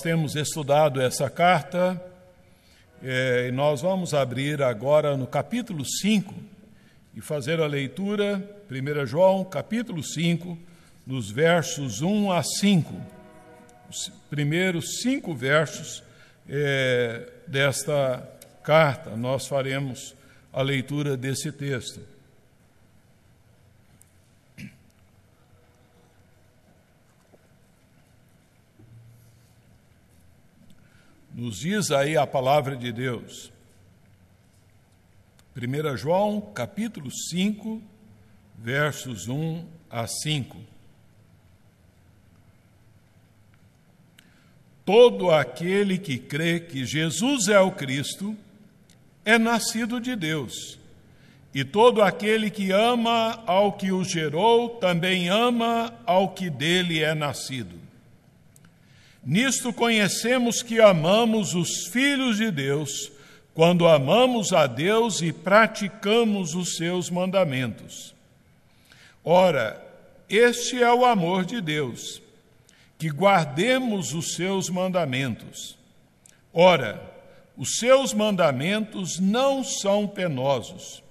Temos estudado essa carta é, e nós vamos abrir agora no capítulo 5 e fazer a leitura, 1 João, capítulo 5, nos versos 1 a 5. Os primeiros cinco versos é, desta carta, nós faremos a leitura desse texto. Nos diz aí a palavra de Deus. 1 João, capítulo 5, versos 1 a 5. Todo aquele que crê que Jesus é o Cristo é nascido de Deus. E todo aquele que ama ao que o gerou também ama ao que dele é nascido. Nisto conhecemos que amamos os filhos de Deus, quando amamos a Deus e praticamos os seus mandamentos. Ora, este é o amor de Deus, que guardemos os seus mandamentos. Ora, os seus mandamentos não são penosos,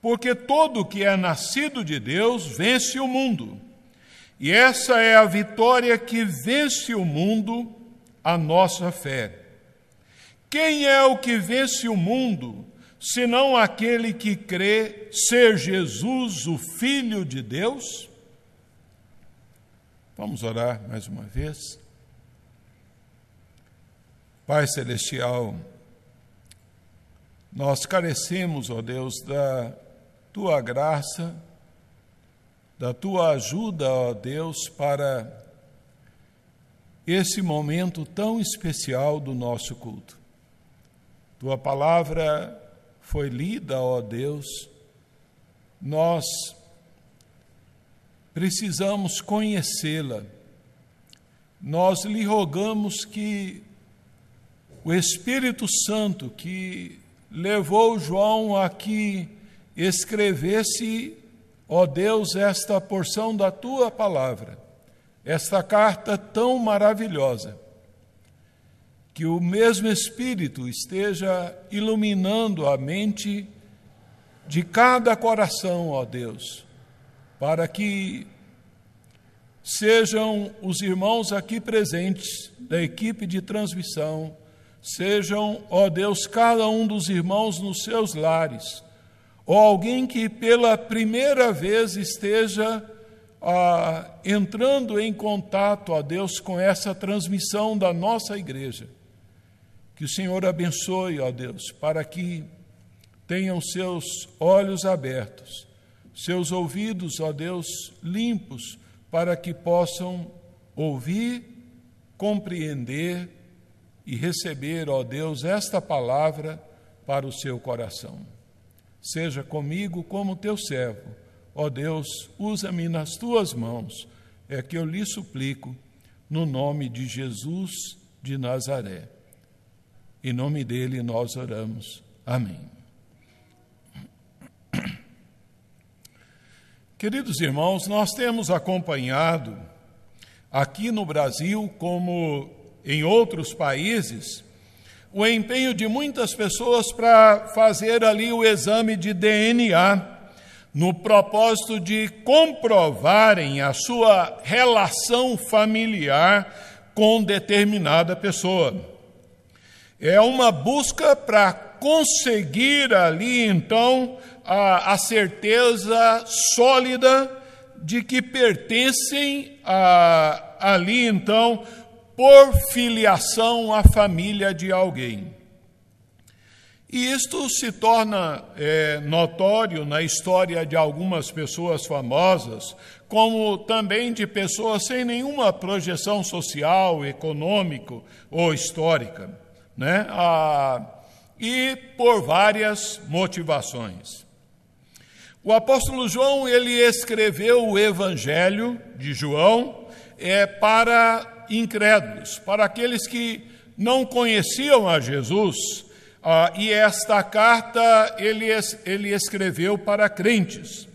porque todo que é nascido de Deus vence o mundo. E essa é a vitória que vence o mundo, a nossa fé. Quem é o que vence o mundo, senão aquele que crê ser Jesus, o Filho de Deus? Vamos orar mais uma vez. Pai Celestial, nós carecemos, ó Deus, da tua graça da tua ajuda, ó Deus, para esse momento tão especial do nosso culto. Tua palavra foi lida, ó Deus, nós precisamos conhecê-la. Nós lhe rogamos que o Espírito Santo que levou João a que escrevesse Ó Deus, esta porção da tua palavra, esta carta tão maravilhosa, que o mesmo Espírito esteja iluminando a mente de cada coração, ó Deus, para que sejam os irmãos aqui presentes da equipe de transmissão, sejam, ó Deus, cada um dos irmãos nos seus lares, ou alguém que pela primeira vez esteja ah, entrando em contato, a Deus, com essa transmissão da nossa igreja. Que o Senhor abençoe, ó Deus, para que tenham seus olhos abertos, seus ouvidos, ó Deus, limpos, para que possam ouvir, compreender e receber, ó Deus, esta palavra para o seu coração. Seja comigo como teu servo. Ó Deus, usa-me nas tuas mãos. É que eu lhe suplico, no nome de Jesus de Nazaré. Em nome dele nós oramos. Amém. Queridos irmãos, nós temos acompanhado aqui no Brasil, como em outros países, o empenho de muitas pessoas para fazer ali o exame de DNA, no propósito de comprovarem a sua relação familiar com determinada pessoa. É uma busca para conseguir ali, então, a, a certeza sólida de que pertencem a, ali, então, por filiação à família de alguém. E isto se torna é, notório na história de algumas pessoas famosas, como também de pessoas sem nenhuma projeção social, econômica ou histórica, né? Ah, e por várias motivações. O apóstolo João ele escreveu o Evangelho de João é, para incrédulos, para aqueles que não conheciam a Jesus, ah, e esta carta ele, ele escreveu para crentes.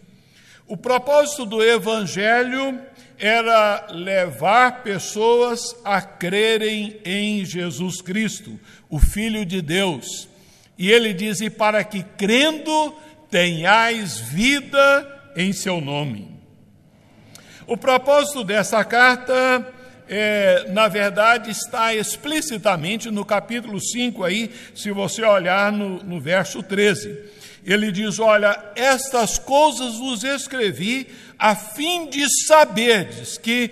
O propósito do Evangelho era levar pessoas a crerem em Jesus Cristo, o Filho de Deus. E ele diz: e para que crendo tenhais vida em seu nome. O propósito dessa carta, é, na verdade, está explicitamente no capítulo 5, aí, se você olhar no, no verso 13. Ele diz: Olha, estas coisas vos escrevi a fim de saberdes que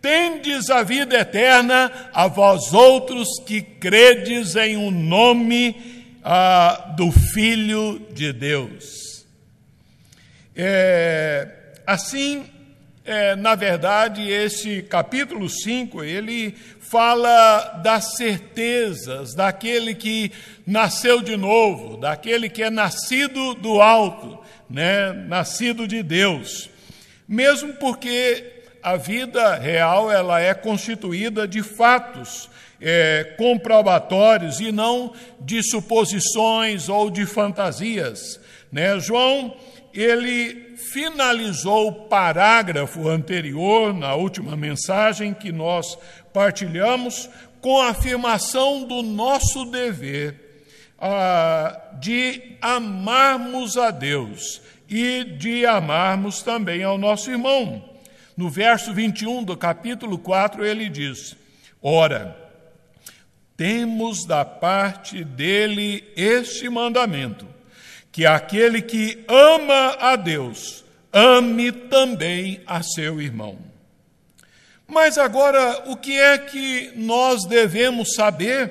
tendes a vida eterna a vós outros que credes em o um nome ah, do Filho de Deus. É, assim, é, na verdade, esse capítulo 5, ele fala das certezas daquele que nasceu de novo, daquele que é nascido do alto, né, nascido de Deus. Mesmo porque a vida real ela é constituída de fatos é, comprobatórios e não de suposições ou de fantasias. Né? João ele finalizou o parágrafo anterior, na última mensagem que nós partilhamos, com a afirmação do nosso dever ah, de amarmos a Deus e de amarmos também ao nosso irmão. No verso 21 do capítulo 4, ele diz: Ora, temos da parte dele este mandamento que aquele que ama a Deus, ame também a seu irmão. Mas agora, o que é que nós devemos saber?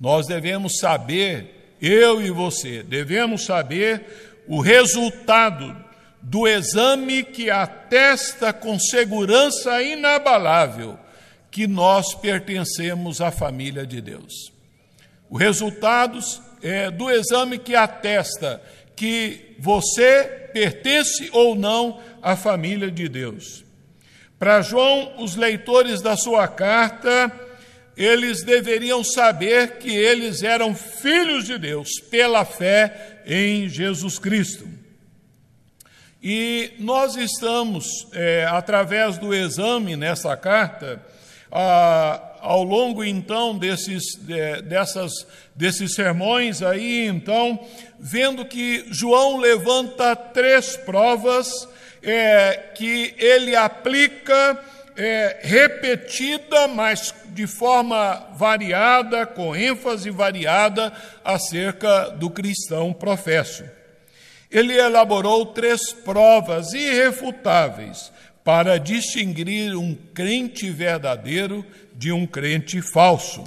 Nós devemos saber, eu e você, devemos saber o resultado do exame que atesta com segurança inabalável que nós pertencemos à família de Deus. Os resultados é, do exame que atesta que você pertence ou não à família de Deus. Para João, os leitores da sua carta, eles deveriam saber que eles eram filhos de Deus pela fé em Jesus Cristo. E nós estamos, é, através do exame nessa carta, a, ao longo então desses, dessas, desses sermões aí, então, vendo que João levanta três provas é, que ele aplica é, repetida, mas de forma variada, com ênfase variada, acerca do cristão professo. Ele elaborou três provas irrefutáveis para distinguir um crente verdadeiro de um crente falso,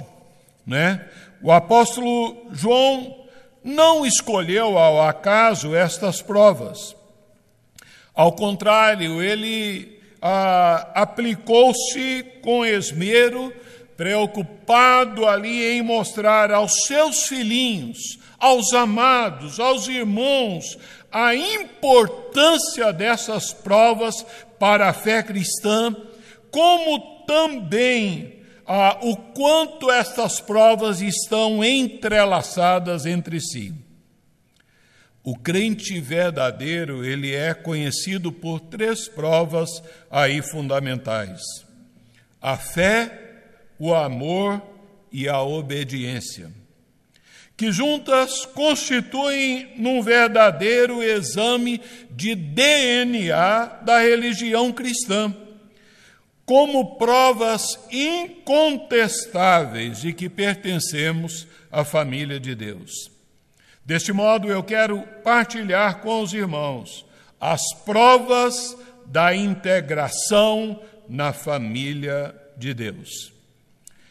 né? O apóstolo João não escolheu ao acaso estas provas. Ao contrário, ele ah, aplicou-se com esmero, preocupado ali em mostrar aos seus filhinhos, aos amados, aos irmãos, a importância dessas provas para a fé cristã, como também ah, o quanto estas provas estão entrelaçadas entre si. O crente verdadeiro, ele é conhecido por três provas aí fundamentais: a fé, o amor e a obediência, que juntas constituem num verdadeiro exame de DNA da religião cristã como provas incontestáveis de que pertencemos à família de Deus. Deste modo, eu quero partilhar com os irmãos as provas da integração na família de Deus.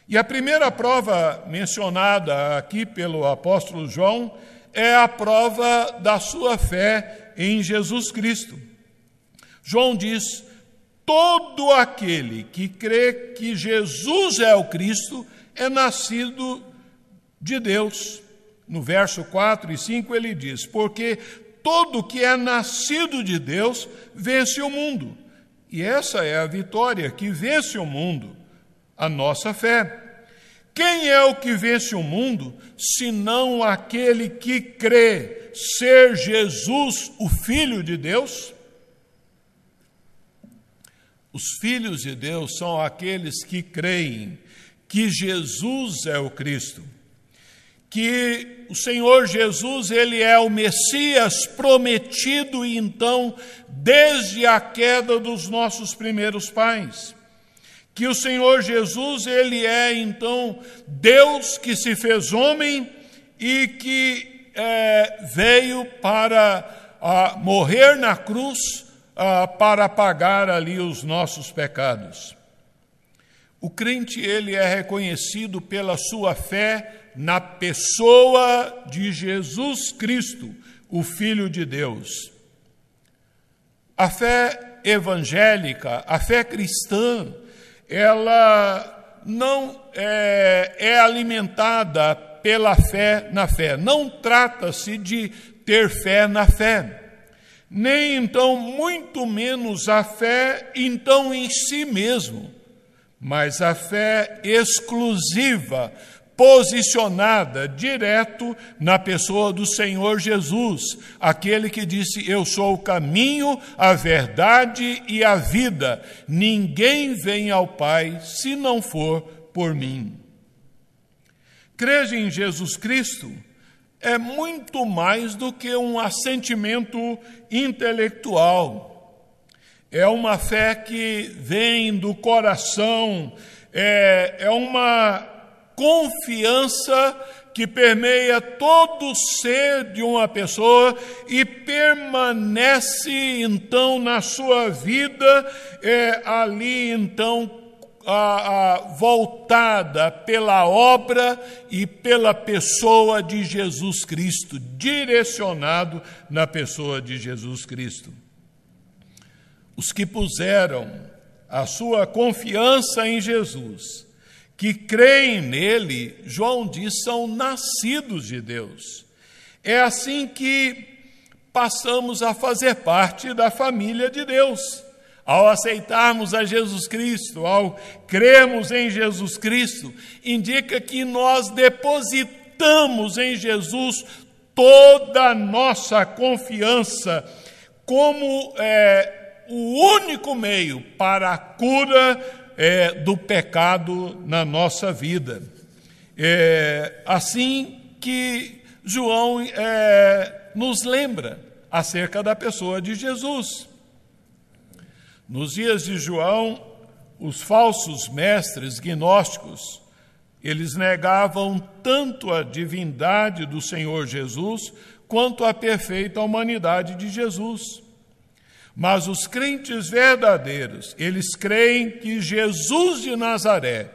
E a primeira prova mencionada aqui pelo apóstolo João é a prova da sua fé em Jesus Cristo. João diz: todo aquele que crê que Jesus é o Cristo é nascido de Deus. No verso 4 e 5 ele diz: Porque todo que é nascido de Deus vence o mundo. E essa é a vitória que vence o mundo, a nossa fé. Quem é o que vence o mundo, senão aquele que crê ser Jesus o Filho de Deus? Os filhos de Deus são aqueles que creem que Jesus é o Cristo, que o Senhor Jesus ele é o Messias prometido então desde a queda dos nossos primeiros pais. Que o Senhor Jesus ele é então Deus que se fez homem e que é, veio para a, morrer na cruz a, para pagar ali os nossos pecados. O crente ele é reconhecido pela sua fé na pessoa de Jesus Cristo, o Filho de Deus. A fé evangélica, a fé cristã, ela não é, é alimentada pela fé na fé. Não trata-se de ter fé na fé nem então muito menos a fé então em si mesmo, mas a fé exclusiva, posicionada direto na pessoa do Senhor Jesus, aquele que disse: Eu sou o caminho, a verdade e a vida. Ninguém vem ao Pai se não for por mim. Crer em Jesus Cristo é muito mais do que um assentimento intelectual. É uma fé que vem do coração, é, é uma confiança que permeia todo o ser de uma pessoa e permanece então na sua vida é, ali então a, a, voltada pela obra e pela pessoa de Jesus Cristo, direcionado na pessoa de Jesus Cristo. Os que puseram a sua confiança em Jesus, que creem nele, João diz, são nascidos de Deus. É assim que passamos a fazer parte da família de Deus ao aceitarmos a Jesus Cristo, ao cremos em Jesus Cristo, indica que nós depositamos em Jesus toda a nossa confiança como é, o único meio para a cura é, do pecado na nossa vida. É, assim que João é, nos lembra acerca da pessoa de Jesus. Nos dias de João, os falsos mestres gnósticos, eles negavam tanto a divindade do Senhor Jesus quanto a perfeita humanidade de Jesus. Mas os crentes verdadeiros, eles creem que Jesus de Nazaré,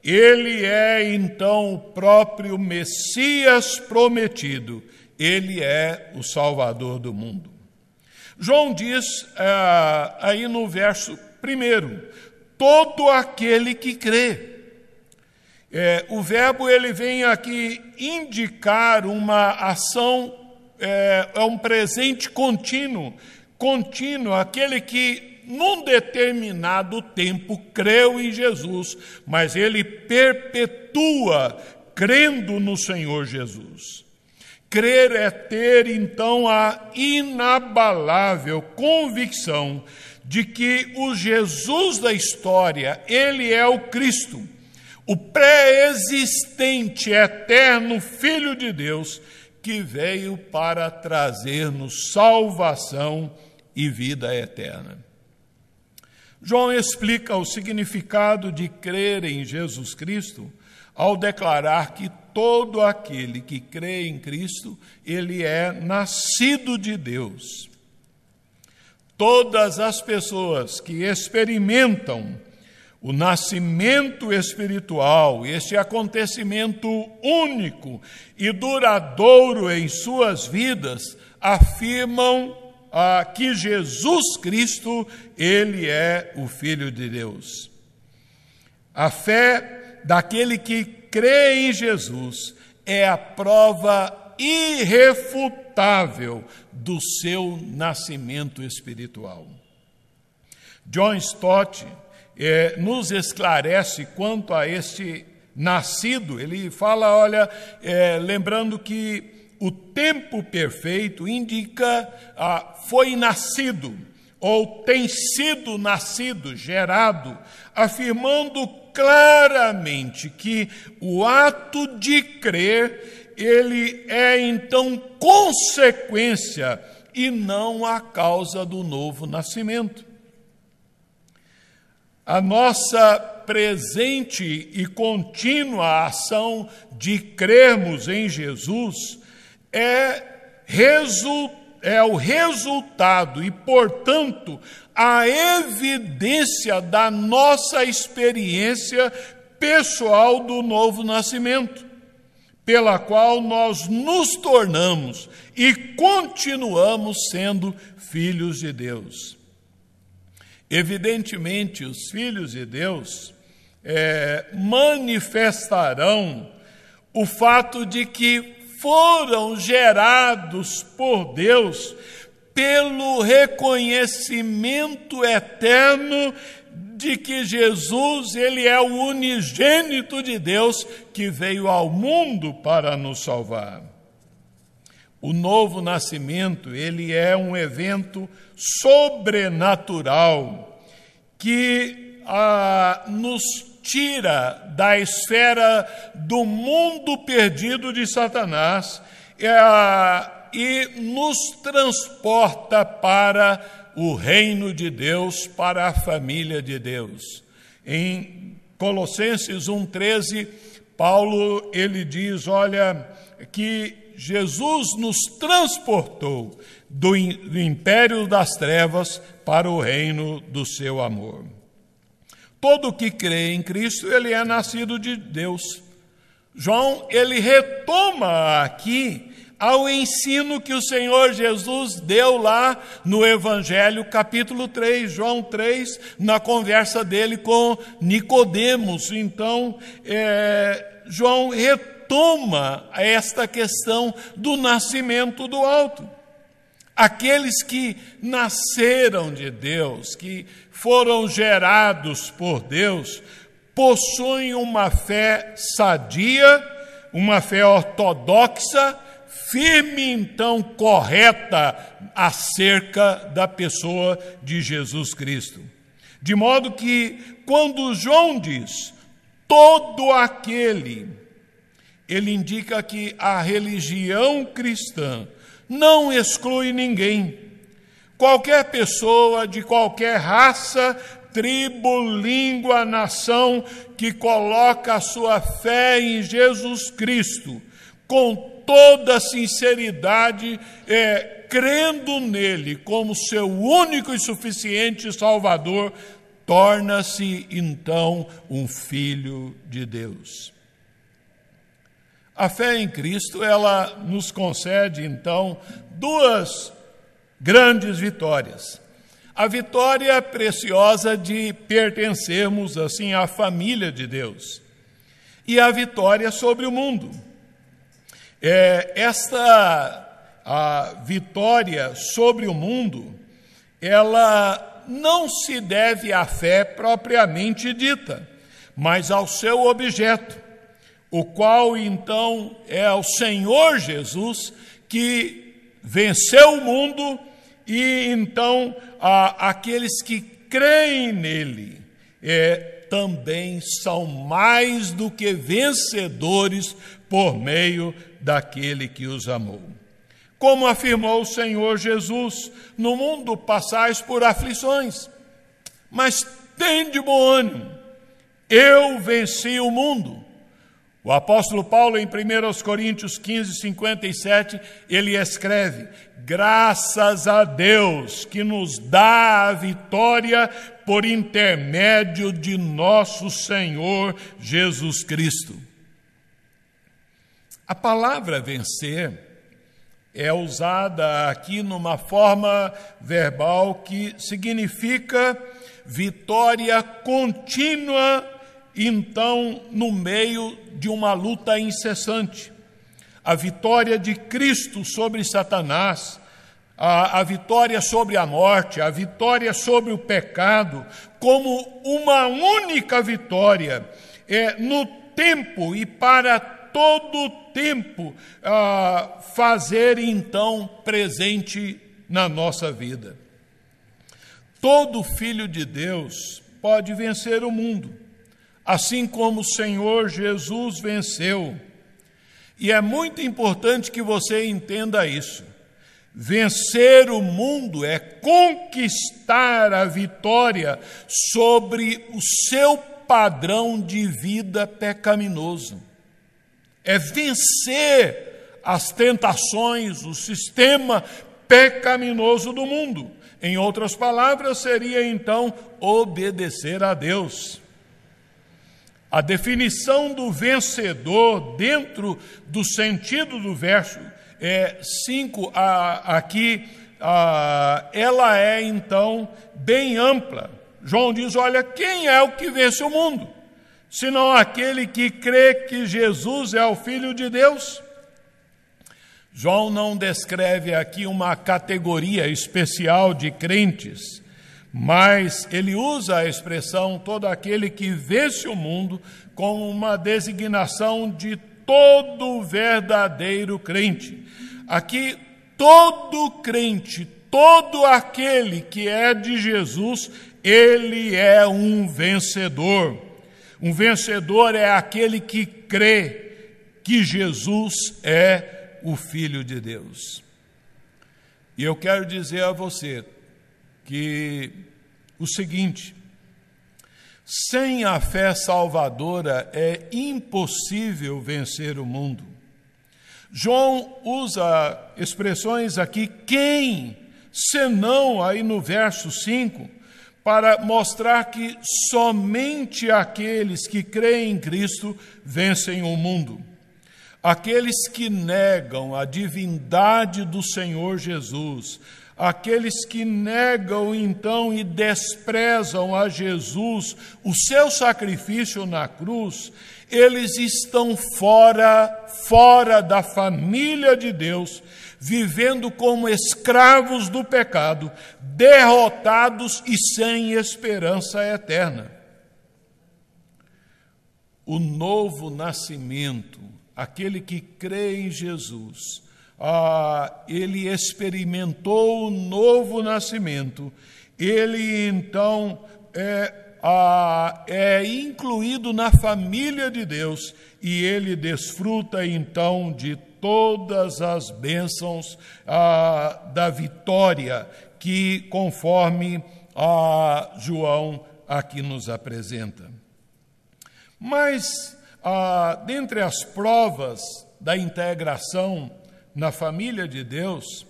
ele é então o próprio Messias prometido, ele é o Salvador do mundo. João diz ah, aí no verso primeiro: todo aquele que crê. É, o verbo ele vem aqui indicar uma ação, é, é um presente contínuo, contínuo, aquele que num determinado tempo creu em Jesus, mas ele perpetua crendo no Senhor Jesus. Crer é ter então a inabalável convicção de que o Jesus da história, ele é o Cristo, o pré-existente, eterno Filho de Deus, que veio para trazer-nos salvação e vida eterna. João explica o significado de crer em Jesus Cristo ao declarar que todo aquele que crê em Cristo, ele é nascido de Deus. Todas as pessoas que experimentam o nascimento espiritual, este acontecimento único e duradouro em suas vidas, afirmam ah, que Jesus Cristo, ele é o Filho de Deus. A fé daquele que crê em Jesus é a prova irrefutável do seu nascimento espiritual. John Stott é, nos esclarece quanto a este nascido. Ele fala, olha, é, lembrando que o tempo perfeito indica ah, foi nascido, ou tem sido nascido, gerado, afirmando claramente que o ato de crer, ele é então consequência e não a causa do novo nascimento. A nossa presente e contínua ação de crermos em Jesus é, é o resultado e, portanto, a evidência da nossa experiência pessoal do novo nascimento, pela qual nós nos tornamos e continuamos sendo filhos de Deus. Evidentemente, os filhos de Deus é, manifestarão o fato de que foram gerados por Deus pelo reconhecimento eterno de que Jesus, ele é o unigênito de Deus que veio ao mundo para nos salvar. O novo nascimento, ele é um evento sobrenatural que ah, nos tira da esfera do mundo perdido de Satanás ah, e nos transporta para o reino de Deus, para a família de Deus. Em Colossenses 1:13, Paulo ele diz, olha, que Jesus nos transportou do império das trevas para o reino do seu amor. Todo que crê em Cristo, ele é nascido de Deus. João, ele retoma aqui ao ensino que o Senhor Jesus deu lá no Evangelho, capítulo 3, João 3, na conversa dele com Nicodemos. Então, é, João retoma esta questão do nascimento do alto. Aqueles que nasceram de Deus, que foram gerados por Deus, possuem uma fé sadia, uma fé ortodoxa, firme, então, correta acerca da pessoa de Jesus Cristo. De modo que, quando João diz, todo aquele ele indica que a religião cristã não exclui ninguém. Qualquer pessoa de qualquer raça, tribo, língua, nação que coloca a sua fé em Jesus Cristo, com toda sinceridade, é, crendo nele como seu único e suficiente Salvador, torna-se então um filho de Deus. A fé em Cristo, ela nos concede então duas grandes vitórias. A vitória preciosa de pertencermos assim à família de Deus e a vitória sobre o mundo. É, esta a vitória sobre o mundo, ela não se deve à fé propriamente dita, mas ao seu objeto o qual então é o Senhor Jesus que venceu o mundo e então a, aqueles que creem nele é, também são mais do que vencedores por meio daquele que os amou. Como afirmou o Senhor Jesus, no mundo passais por aflições, mas tende bom ânimo, eu venci o mundo. O apóstolo Paulo, em 1 Coríntios 15, 57, ele escreve: Graças a Deus que nos dá a vitória por intermédio de nosso Senhor Jesus Cristo. A palavra vencer é usada aqui numa forma verbal que significa vitória contínua então no meio de uma luta incessante. A vitória de Cristo sobre Satanás, a, a, vitória sobre a morte, a vitória sobre o pecado, como uma única vitória, é, no tempo e para todo o tempo, fazer então presente na nossa vida. todo filho de Deus pode vencer o mundo, assim como o Senhor Jesus venceu. E é muito importante que você entenda isso. Vencer o mundo é conquistar a vitória sobre o seu padrão de vida pecaminoso. É vencer as tentações, o sistema pecaminoso do mundo. Em outras palavras, seria então obedecer a Deus. A definição do vencedor, dentro do sentido do verso 5 é, aqui, ela é então bem ampla. João diz: Olha, quem é o que vence o mundo? Senão aquele que crê que Jesus é o Filho de Deus. João não descreve aqui uma categoria especial de crentes, mas ele usa a expressão todo aquele que vence o mundo como uma designação de todo verdadeiro crente. Aqui, todo crente, todo aquele que é de Jesus, ele é um vencedor. Um vencedor é aquele que crê que Jesus é o Filho de Deus. E eu quero dizer a você que o seguinte: sem a fé salvadora é impossível vencer o mundo. João usa expressões aqui, quem, senão, aí no verso 5, para mostrar que somente aqueles que creem em Cristo vencem o mundo. Aqueles que negam a divindade do Senhor Jesus, aqueles que negam então e desprezam a Jesus, o seu sacrifício na cruz, eles estão fora, fora da família de Deus, vivendo como escravos do pecado, derrotados e sem esperança eterna. O novo nascimento aquele que crê em Jesus, ah, ele experimentou o novo nascimento, ele então é, ah, é incluído na família de Deus e ele desfruta então de todas as bênçãos ah, da vitória que, conforme ah, João aqui nos apresenta. Mas ah, dentre as provas da integração na família de Deus,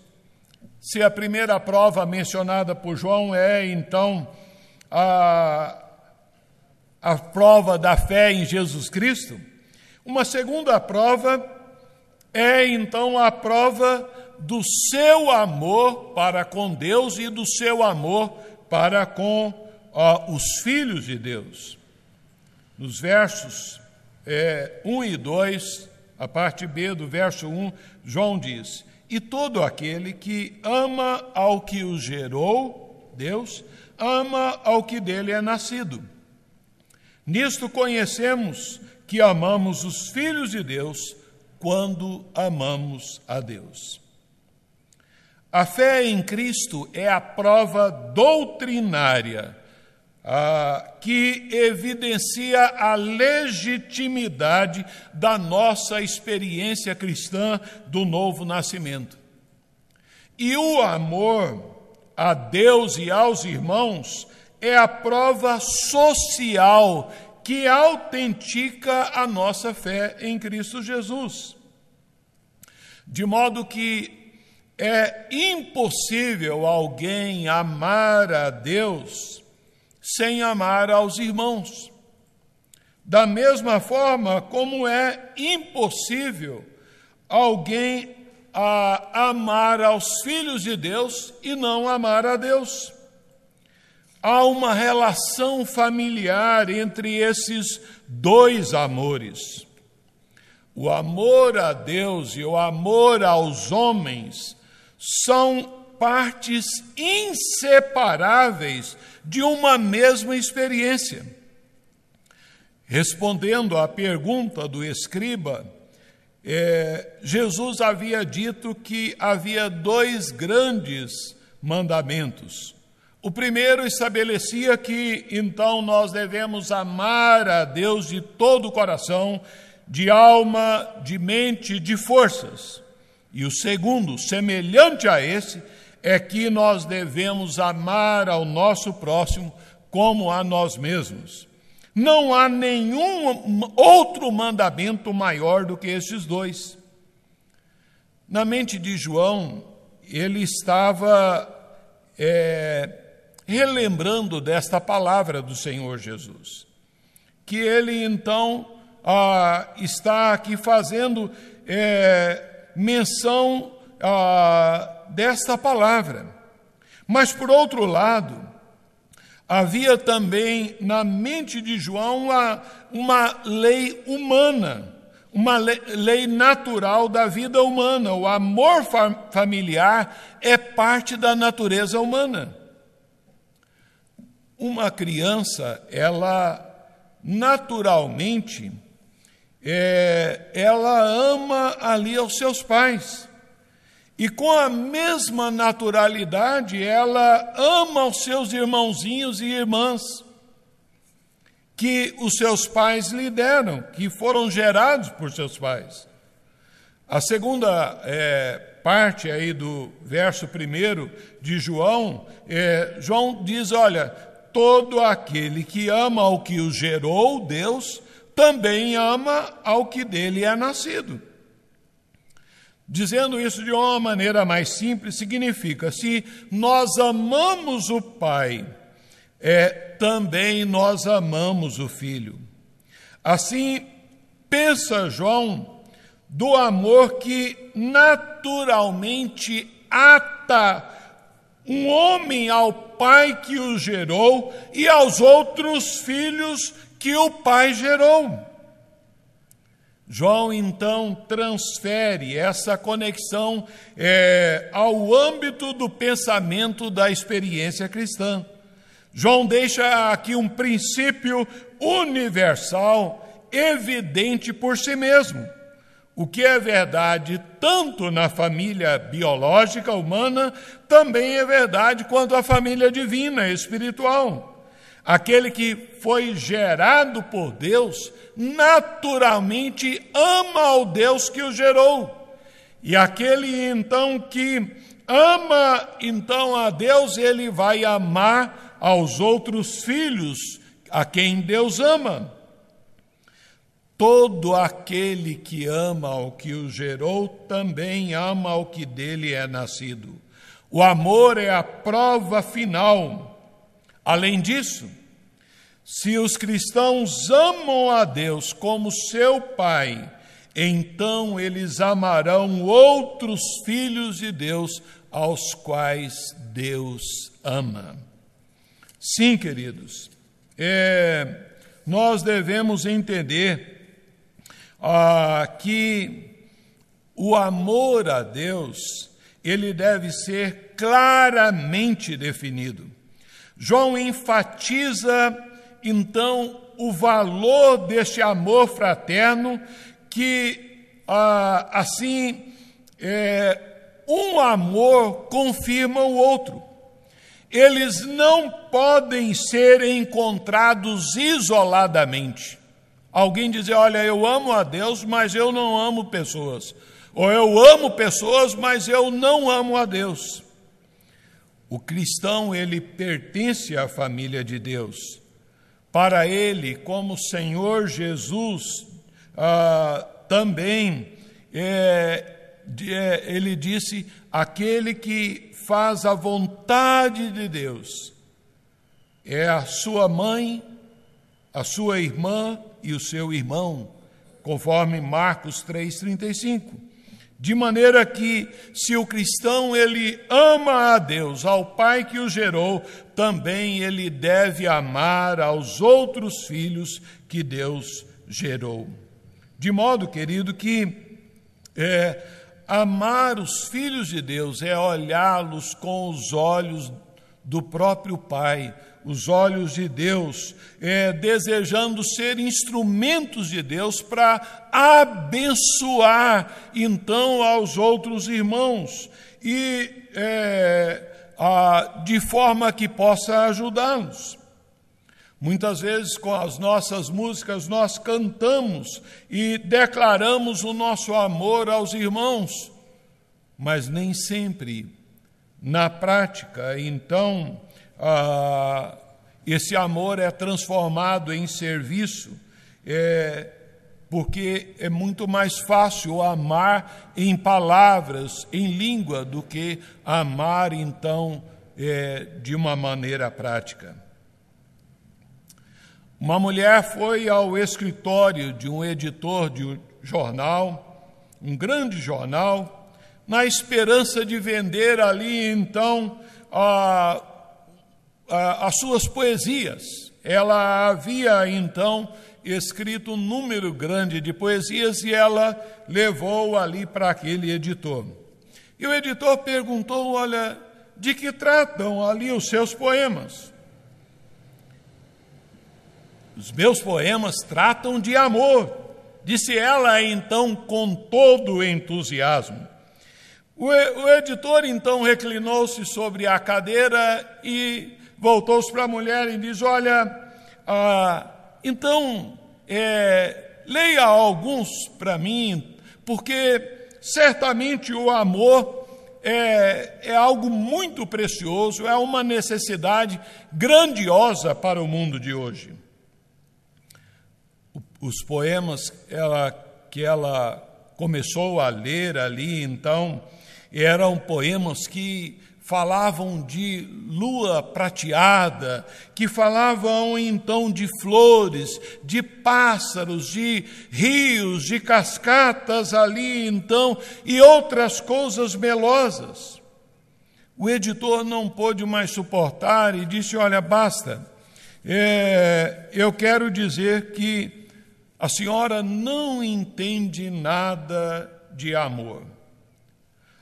se a primeira prova mencionada por João é, então, a, a prova da fé em Jesus Cristo, uma segunda prova é, então, a prova do seu amor para com Deus e do seu amor para com os filhos de Deus. Nos versos é, 1 e 2, a parte B do verso 1, João diz: E todo aquele que ama ao que o gerou, Deus, ama ao que dele é nascido. Nisto conhecemos que amamos os filhos de Deus quando amamos a Deus. A fé em Cristo é a prova doutrinária ah, que evidencia a legitimidade da nossa experiência cristã do novo nascimento. E o amor a Deus e aos irmãos é a prova social que autentica a nossa fé em Cristo Jesus. De modo que é impossível alguém amar a Deus sem amar aos irmãos. Da mesma forma como é impossível alguém a amar aos filhos de Deus e não amar a Deus. Há uma relação familiar entre esses dois amores. O amor a Deus e o amor aos homens são partes inseparáveis de uma mesma experiência. Respondendo à pergunta do escriba, é, Jesus havia dito que havia dois grandes mandamentos. O primeiro estabelecia que então nós devemos amar a Deus de todo o coração, de alma, de mente, de forças. E o segundo, semelhante a esse, é que nós devemos amar ao nosso próximo como a nós mesmos. Não há nenhum outro mandamento maior do que estes dois. Na mente de João, ele estava é, relembrando desta palavra do Senhor Jesus, que ele então ah, está aqui fazendo é, menção ah, desta palavra. Mas, por outro lado, havia também na mente de João uma, uma lei humana, uma lei, natural da vida humana. O amor familiar é parte da natureza humana. Uma criança, ela naturalmente, é, ela ama ali aos seus pais. E com a mesma naturalidade, ela ama os seus irmãozinhos e irmãs que os seus pais lhe deram, que foram gerados por seus pais. A segunda é, parte aí do verso primeiro de João, é, João diz: olha, todo aquele que ama ao que o gerou, Deus, também ama ao que dele é nascido. Dizendo isso de uma maneira mais simples, significa: se nós amamos o Pai, é, também nós amamos o Filho. Assim, pensa João do amor que naturalmente ata um homem ao Pai que o gerou e aos outros filhos que o Pai gerou. João então transfere essa conexão é, ao âmbito do pensamento da experiência cristã. João deixa aqui um princípio universal, evidente por si mesmo. O que é verdade tanto na família biológica humana, também é verdade quanto a família divina, espiritual. Aquele que foi gerado por Deus, naturalmente ama ao Deus que o gerou. E aquele então que ama então a Deus, ele vai amar aos outros filhos a quem Deus ama. Todo aquele que ama ao que o gerou também ama ao que dele é nascido. O amor é a prova final. Além disso, se os cristãos amam a Deus como seu Pai, então eles amarão outros filhos de Deus aos quais Deus ama. Sim, queridos, é, nós devemos entender ah, que o amor a Deus ele deve ser claramente definido. João enfatiza então o valor deste amor fraterno que ah, assim é, um amor confirma o outro. Eles não podem ser encontrados isoladamente. Alguém dizer, olha, eu amo a Deus, mas eu não amo pessoas. Ou eu amo pessoas, mas eu não amo a Deus. O cristão, ele pertence à família de Deus para ele, como Senhor Jesus, ah, também é, é, ele disse: aquele que faz a vontade de Deus é a sua mãe, a sua irmã e o seu irmão, conforme Marcos 3,35. De maneira que, se o cristão ele ama a Deus, ao Pai que o gerou, também ele deve amar aos outros filhos que Deus gerou. De modo, querido, que é, amar os filhos de Deus é olhá-los com os olhos do próprio Pai, os olhos de Deus, é, desejando ser instrumentos de Deus para abençoar então aos outros irmãos. E é, ah, de forma que possa ajudá-los. Muitas vezes, com as nossas músicas, nós cantamos e declaramos o nosso amor aos irmãos, mas nem sempre na prática. Então, ah, esse amor é transformado em serviço, é, porque é muito mais fácil amar em palavras, em língua, do que amar, então, é, de uma maneira prática. Uma mulher foi ao escritório de um editor de um jornal, um grande jornal, na esperança de vender ali então a, as suas poesias. Ela havia então escrito um número grande de poesias e ela levou ali para aquele editor. E o editor perguntou: Olha, de que tratam ali os seus poemas? Os meus poemas tratam de amor, disse ela então com todo entusiasmo. O editor então reclinou-se sobre a cadeira e voltou-se para a mulher e diz: Olha, ah, então é, leia alguns para mim, porque certamente o amor é, é algo muito precioso, é uma necessidade grandiosa para o mundo de hoje. Os poemas ela, que ela começou a ler ali, então, eram poemas que falavam de lua prateada, que falavam então de flores, de pássaros, de rios, de cascatas ali então, e outras coisas melosas. O editor não pôde mais suportar e disse: Olha, basta, é, eu quero dizer que a senhora não entende nada de amor.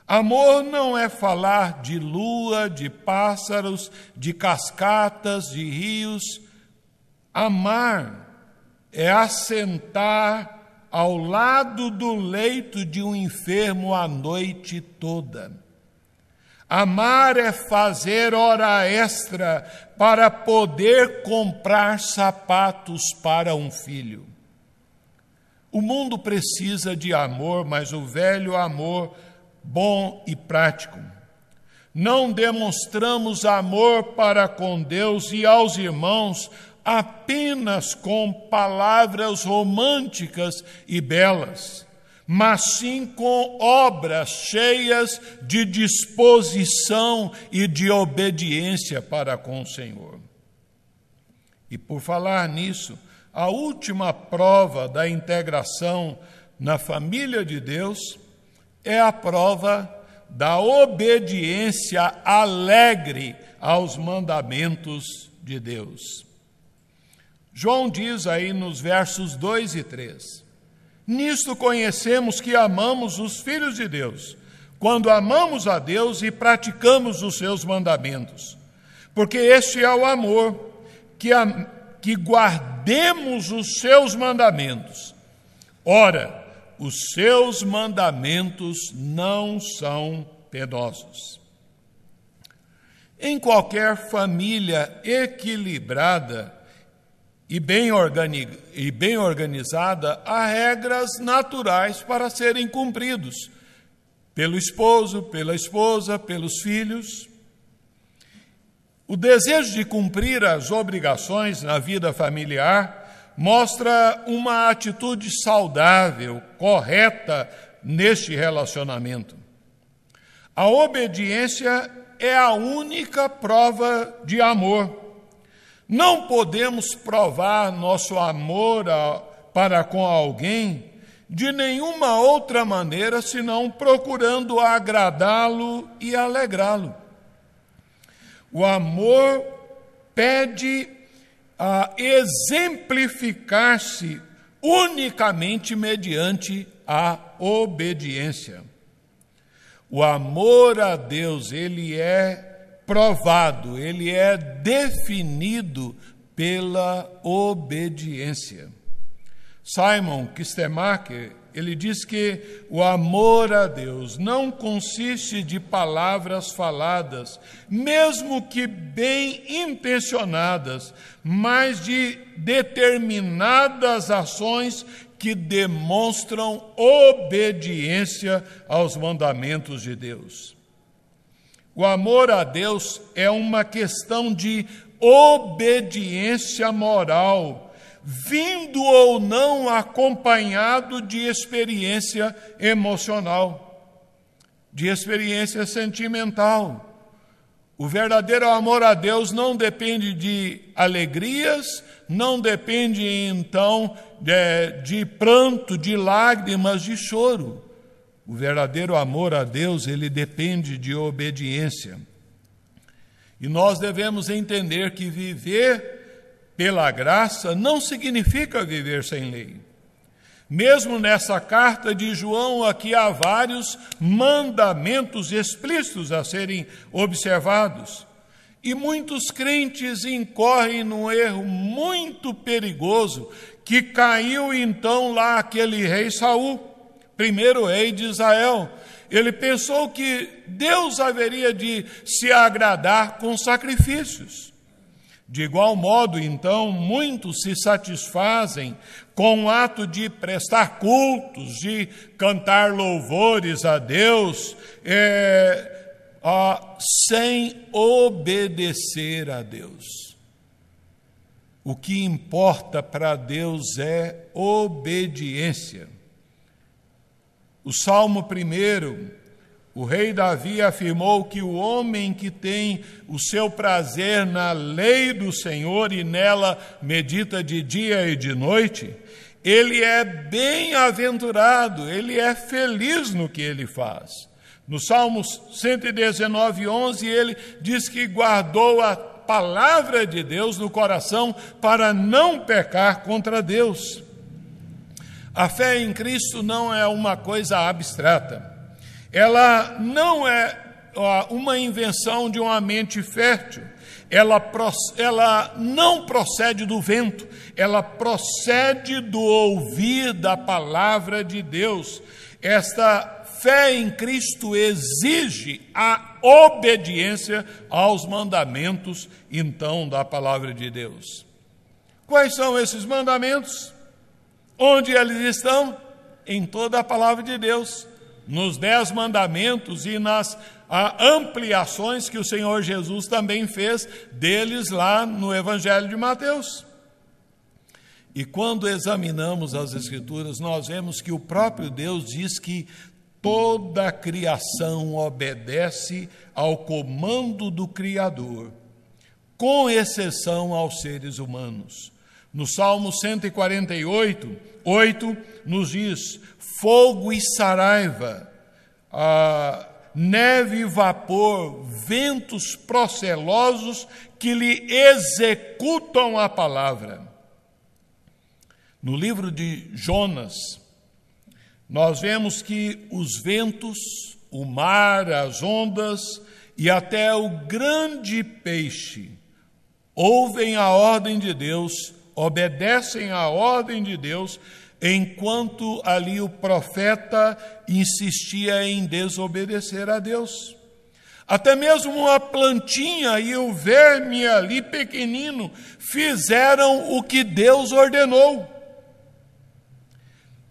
Amor não é falar de lua, de pássaros, de cascatas, de rios. Amar é assentar ao lado do leito de um enfermo a noite toda. Amar é fazer hora extra para poder comprar sapatos para um filho. O mundo precisa de amor, mas o velho amor bom e prático. Não demonstramos amor para com Deus e aos irmãos apenas com palavras românticas e belas, mas sim com obras cheias de disposição e de obediência para com o Senhor. E por falar nisso, a última prova da integração na família de Deus é a prova da obediência alegre aos mandamentos de Deus. João diz aí nos versos 2 e 3: Nisto conhecemos que amamos os filhos de Deus, quando amamos a Deus e praticamos os seus mandamentos. Porque este é o amor, que a, que guardemos os seus mandamentos. Ora, os seus mandamentos não são penosos. Em qualquer família equilibrada e bem, e bem organizada, há regras naturais para serem cumpridos pelo esposo, pela esposa, pelos filhos. O desejo de cumprir as obrigações na vida familiar mostra uma atitude saudável, correta neste relacionamento. A obediência é a única prova de amor. Não podemos provar nosso amor a, para com alguém de nenhuma outra maneira senão procurando agradá-lo e alegrá-lo. O amor pede a exemplificar-se unicamente mediante a obediência. O amor a Deus, ele é provado, ele é definido pela obediência. Simon Kistemacher, ele diz que o amor a Deus não consiste de palavras faladas, mesmo que bem intencionadas, mas de determinadas ações que demonstram obediência aos mandamentos de Deus. O amor a Deus é uma questão de obediência moral, vindo ou não acompanhado de experiência emocional, de experiência sentimental. O verdadeiro amor a Deus não depende de alegrias, não depende então de, de, pranto, de lágrimas, de choro. O verdadeiro amor a Deus, ele depende de obediência. E nós devemos entender que viver pela graça não significa viver sem lei. Mesmo nessa carta de João, aqui há vários mandamentos explícitos a serem observados. E muitos crentes incorrem num erro muito perigoso que caiu então lá aquele rei Saul, primeiro rei de Israel. Ele pensou que Deus haveria de se agradar com sacrifícios. De igual modo, então, muitos se satisfazem com o ato de prestar cultos, de cantar louvores a Deus, é, sem obedecer a Deus. O que importa para Deus é obediência. O Salmo 1 o rei Davi afirmou que o homem que tem o seu prazer na lei do Senhor e nela medita de dia e de noite, ele é bem-aventurado, ele é feliz no que ele faz. No Salmos 119, 11, ele diz que guardou a palavra de Deus no coração para não pecar contra Deus. A fé em Cristo não é uma coisa abstrata ela não é uma invenção de uma mente fértil, ela, ela não procede do vento, ela procede do ouvir da palavra de Deus. Esta fé em Cristo exige a obediência aos mandamentos, então, da palavra de Deus. Quais são esses mandamentos? Onde eles estão? Em toda a palavra de Deus nos Dez Mandamentos e nas ampliações que o Senhor Jesus também fez deles lá no Evangelho de Mateus. E quando examinamos as Escrituras, nós vemos que o próprio Deus diz que toda a criação obedece ao comando do Criador, com exceção aos seres humanos. No Salmo 148, 8, nos diz: fogo e saraiva, neve e vapor, ventos procelosos que lhe executam a palavra. No livro de Jonas, nós vemos que os ventos, o mar, as ondas e até o grande peixe ouvem a ordem de Deus, obedecem à ordem de Deus enquanto ali o profeta insistia em desobedecer a Deus. Até mesmo uma plantinha e o verme ali pequenino fizeram o que Deus ordenou.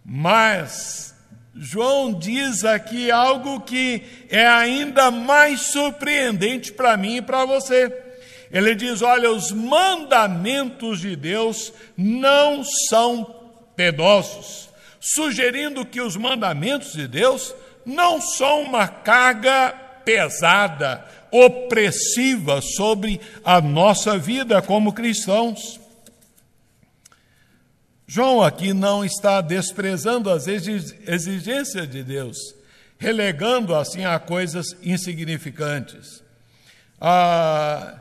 Mas João diz aqui algo que é ainda mais surpreendente para mim e para você. Ele diz: olha, os mandamentos de Deus não são penosos, sugerindo que os mandamentos de Deus não são uma carga pesada, opressiva sobre a nossa vida como cristãos. João aqui não está desprezando as exigências de Deus, relegando assim a coisas insignificantes. Ah,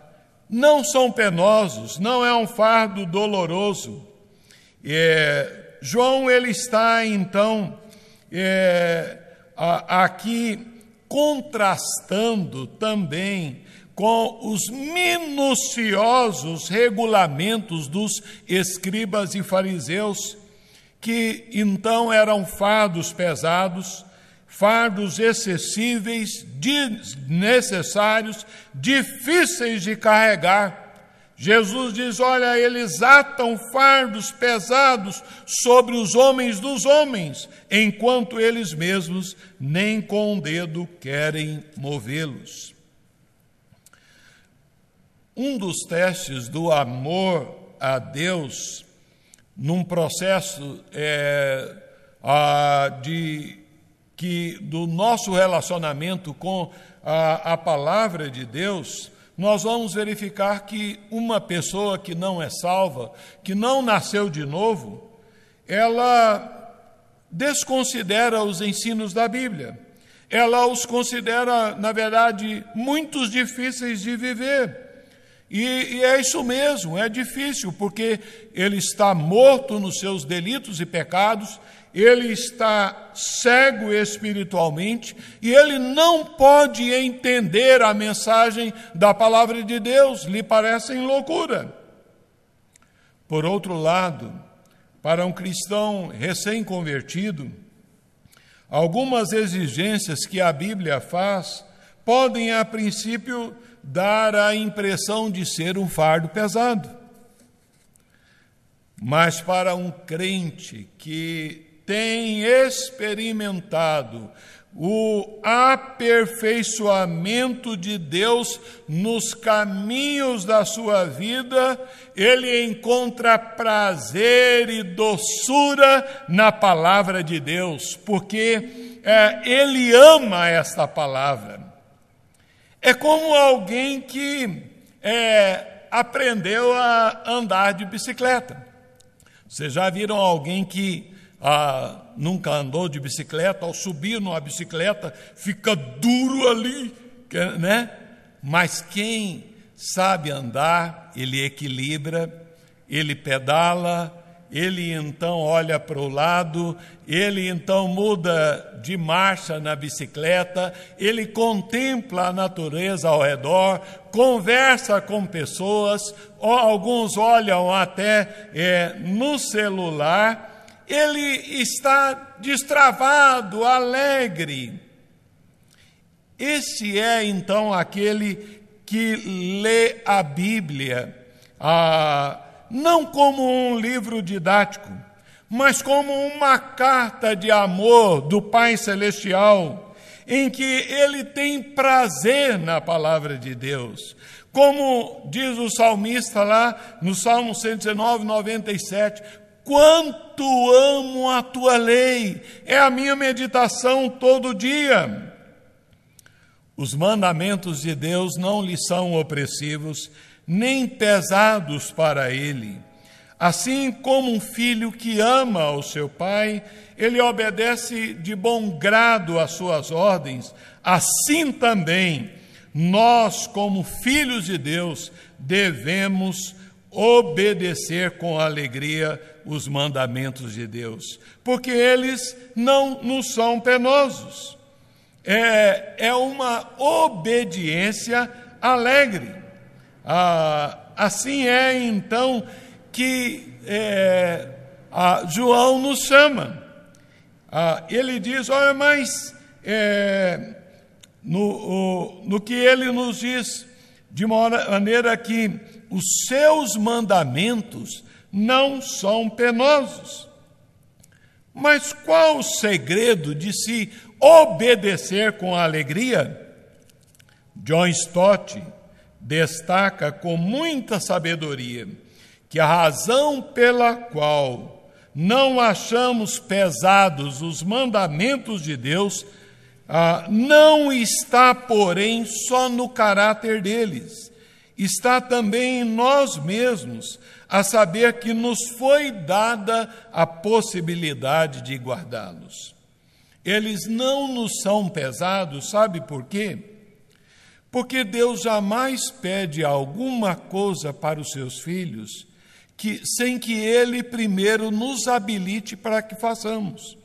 não são penosos, não é um fardo doloroso. É, João ele está então é, aqui contrastando também com os minuciosos regulamentos dos escribas e fariseus, que então eram fardos pesados, fardos excessíveis, desnecessários, difíceis de carregar. Jesus diz: Olha, eles atam fardos pesados sobre os homens dos homens, enquanto eles mesmos nem com o dedo querem movê-los. Um dos testes do amor a Deus, num processo é, a, de que do nosso relacionamento com a, a palavra de Deus, nós vamos verificar que uma pessoa que não é salva, que não nasceu de novo, ela desconsidera os ensinos da Bíblia. Ela os considera, na verdade, muito difíceis de viver. E, e, é isso mesmo, é difícil, porque ele está morto nos seus delitos e pecados, ele está cego espiritualmente e ele não pode entender a mensagem da palavra de Deus, lhe parecem loucura. Por outro lado, para um cristão recém-convertido, algumas exigências que a Bíblia faz podem, a princípio, dar a impressão de ser um fardo pesado. Mas para um crente que tem experimentado o aperfeiçoamento de Deus nos caminhos da sua vida, ele encontra prazer e doçura na palavra de Deus, porque é, ele ama esta palavra. É como alguém que é, aprendeu a andar de bicicleta. Vocês já viram alguém que ah, nunca andou de bicicleta? Ao subir numa bicicleta, fica duro ali, né? Mas quem sabe andar, ele equilibra, ele pedala, ele então olha para o lado, ele então muda de marcha na bicicleta, ele contempla a natureza ao redor, conversa com pessoas, alguns olham até é, no celular, ele está destravado, alegre. Esse é então aquele que lê a Bíblia. Ah, não como um livro didático, mas como uma carta de amor do Pai Celestial, em que ele tem prazer na palavra de Deus. Como diz o salmista lá no Salmo 119, 97, quanto amo a tua lei, é a minha meditação todo dia. Os mandamentos de Deus não lhe são opressivos, nem pesados para ele. Assim como um filho que ama o seu pai, ele obedece de bom grado às suas ordens, assim também nós, como filhos de Deus, devemos obedecer com alegria os mandamentos de Deus, porque eles não nos são penosos. É, é uma obediência alegre. Ah, assim é então que é, João nos chama. Ah, ele diz: olha, mas é, no, o, no que ele nos diz, de maneira que os seus mandamentos não são penosos. Mas qual o segredo de se obedecer com alegria? John Stott destaca com muita sabedoria que a razão pela qual não achamos pesados os mandamentos de Deus ah, não está, porém, só no caráter deles, está também em nós mesmos, a saber que nos foi dada a possibilidade de guardá-los. Eles não nos são pesados, sabe por quê? Porque Deus jamais pede alguma coisa para os seus filhos que, sem que Ele primeiro nos habilite para que façamos.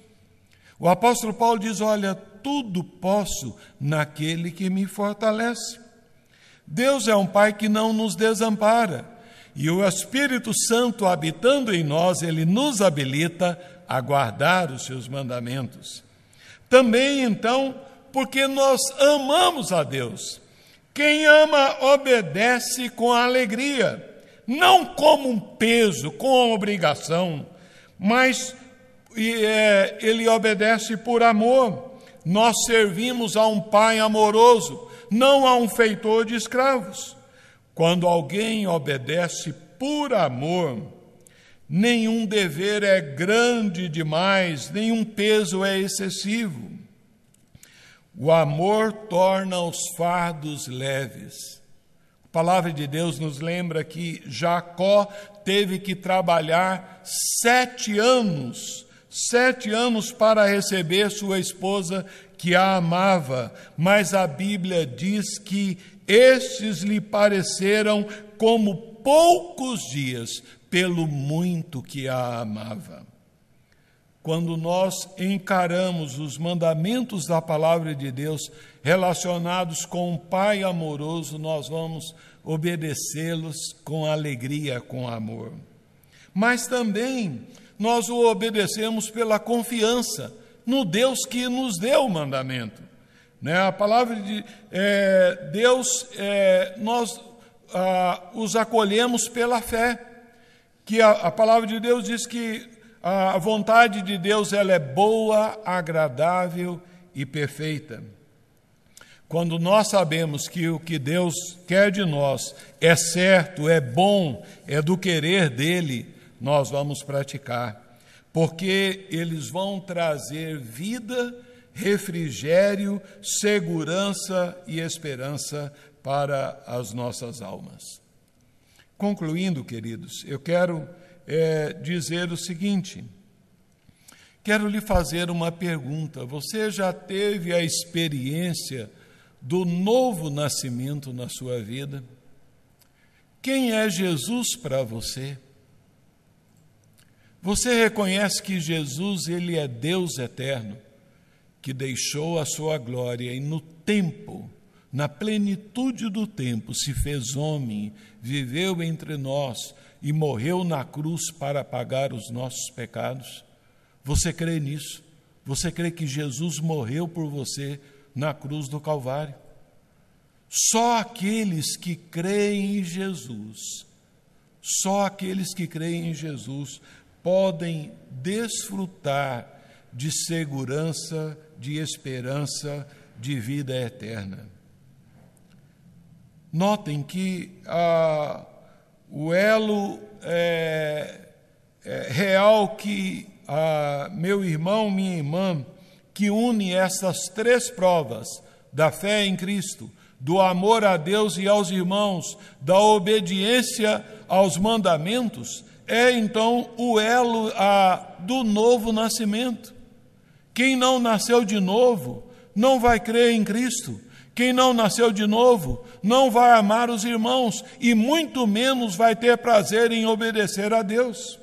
O apóstolo Paulo diz: Olha, tudo posso naquele que me fortalece. Deus é um Pai que não nos desampara, e o Espírito Santo habitando em nós, ele nos habilita a guardar os seus mandamentos. Também, então, porque nós amamos a Deus. Quem ama obedece com alegria, não como um peso, com obrigação, mas é, ele obedece por amor. Nós servimos a um pai amoroso, não a um feitor de escravos. Quando alguém obedece por amor, nenhum dever é grande demais, nenhum peso é excessivo. O amor torna os fardos leves. A palavra de Deus nos lembra que Jacó teve que trabalhar sete anos, sete anos para receber sua esposa que a amava, mas a Bíblia diz que estes lhe pareceram como poucos dias, pelo muito que a amava. Quando nós encaramos os mandamentos da palavra de Deus relacionados com um Pai amoroso, nós vamos obedecê-los com alegria, com amor. Mas também nós o obedecemos pela confiança no Deus que nos deu o mandamento. Né? A palavra de é, Deus, é, nós ah, os acolhemos pela fé. Que a, a palavra de Deus diz que a vontade de Deus ela é boa, agradável e perfeita. Quando nós sabemos que o que Deus quer de nós é certo, é bom, é do querer dele, nós vamos praticar porque eles vão trazer vida, refrigério, segurança e esperança para as nossas almas. Concluindo, queridos, eu quero é, dizer o seguinte: quero lhe fazer uma pergunta. Você já teve a experiência do novo nascimento na sua vida? Quem é Jesus para você? Você reconhece que Jesus, ele é Deus eterno, que deixou a sua glória e no tempo, na plenitude do tempo, se fez homem, viveu entre nós e morreu na cruz para pagar os nossos pecados? Você crê nisso? Você crê que Jesus morreu por você na cruz do Calvário? Só aqueles que creem em Jesus, só aqueles que creem em Jesus podem desfrutar de segurança, de esperança, de vida eterna. Notem que ah, o elo é, é, real que ah, meu irmão, minha irmã, que une essas três provas da fé em Cristo, do amor a Deus e aos irmãos, da obediência aos mandamentos, é então o elo a, do novo nascimento. Quem não nasceu de novo não vai crer em Cristo. Quem não nasceu de novo não vai amar os irmãos e muito menos vai ter prazer em obedecer a Deus.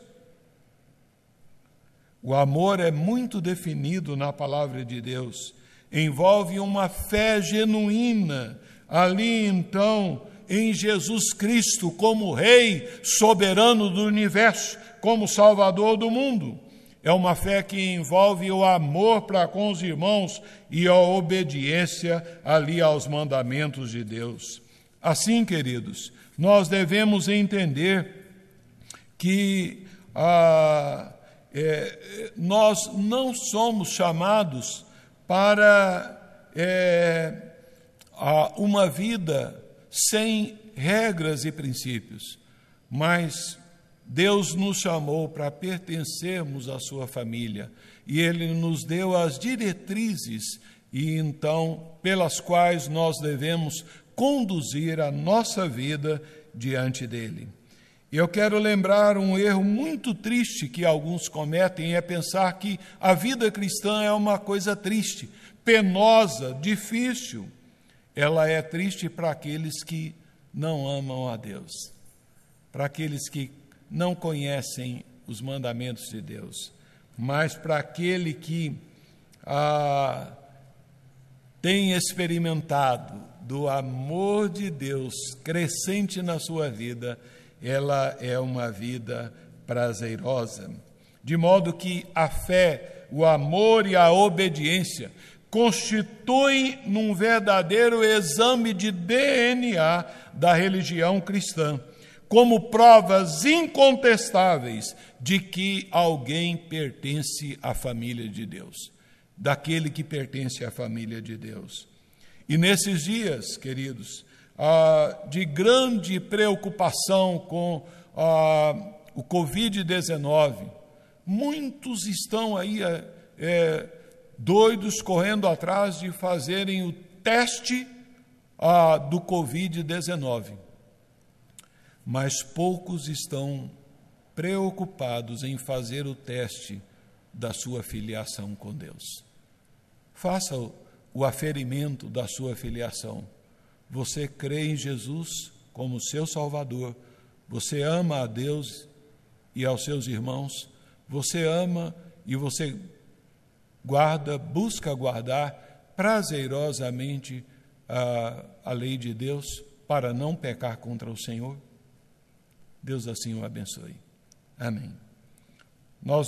O amor é muito definido na palavra de Deus, envolve uma fé genuína. Ali então em Jesus Cristo como Rei soberano do universo, como Salvador do mundo. É uma fé que envolve o amor para com os irmãos e a obediência ali aos mandamentos de Deus. Assim, queridos, nós devemos entender que ah, é, nós não somos chamados para é, uma vida sem regras e princípios, mas Deus nos chamou para pertencermos à sua família e Ele nos deu as diretrizes e então pelas quais nós devemos conduzir a nossa vida diante dele. Eu quero lembrar um erro muito triste que alguns cometem é pensar que a vida cristã é uma coisa triste, penosa, difícil ela é triste para aqueles que não amam a Deus, para aqueles que não conhecem os mandamentos de Deus, mas para aquele que ah, tem experimentado do amor de Deus crescente na sua vida, ela é uma vida prazerosa. de modo que a fé, o amor e a obediência constituem num verdadeiro exame de DNA da religião cristã, como provas incontestáveis de que alguém pertence à família de Deus, daquele que pertence à família de Deus. E nesses dias, queridos, ah, de grande preocupação com ah, o Covid-19, muitos estão aí é, doidos correndo atrás de fazerem o teste ah, do Covid-19. Mas poucos estão preocupados em fazer o teste da sua filiação com Deus. Faça o, o aferimento da sua filiação. Você crê em Jesus como seu Salvador, você ama a Deus e aos seus irmãos você ama e você guarda, busca guardar prazerosamente a, a lei de Deus para não pecar contra o Senhor? Deus assim o abençoe. Amém. Nós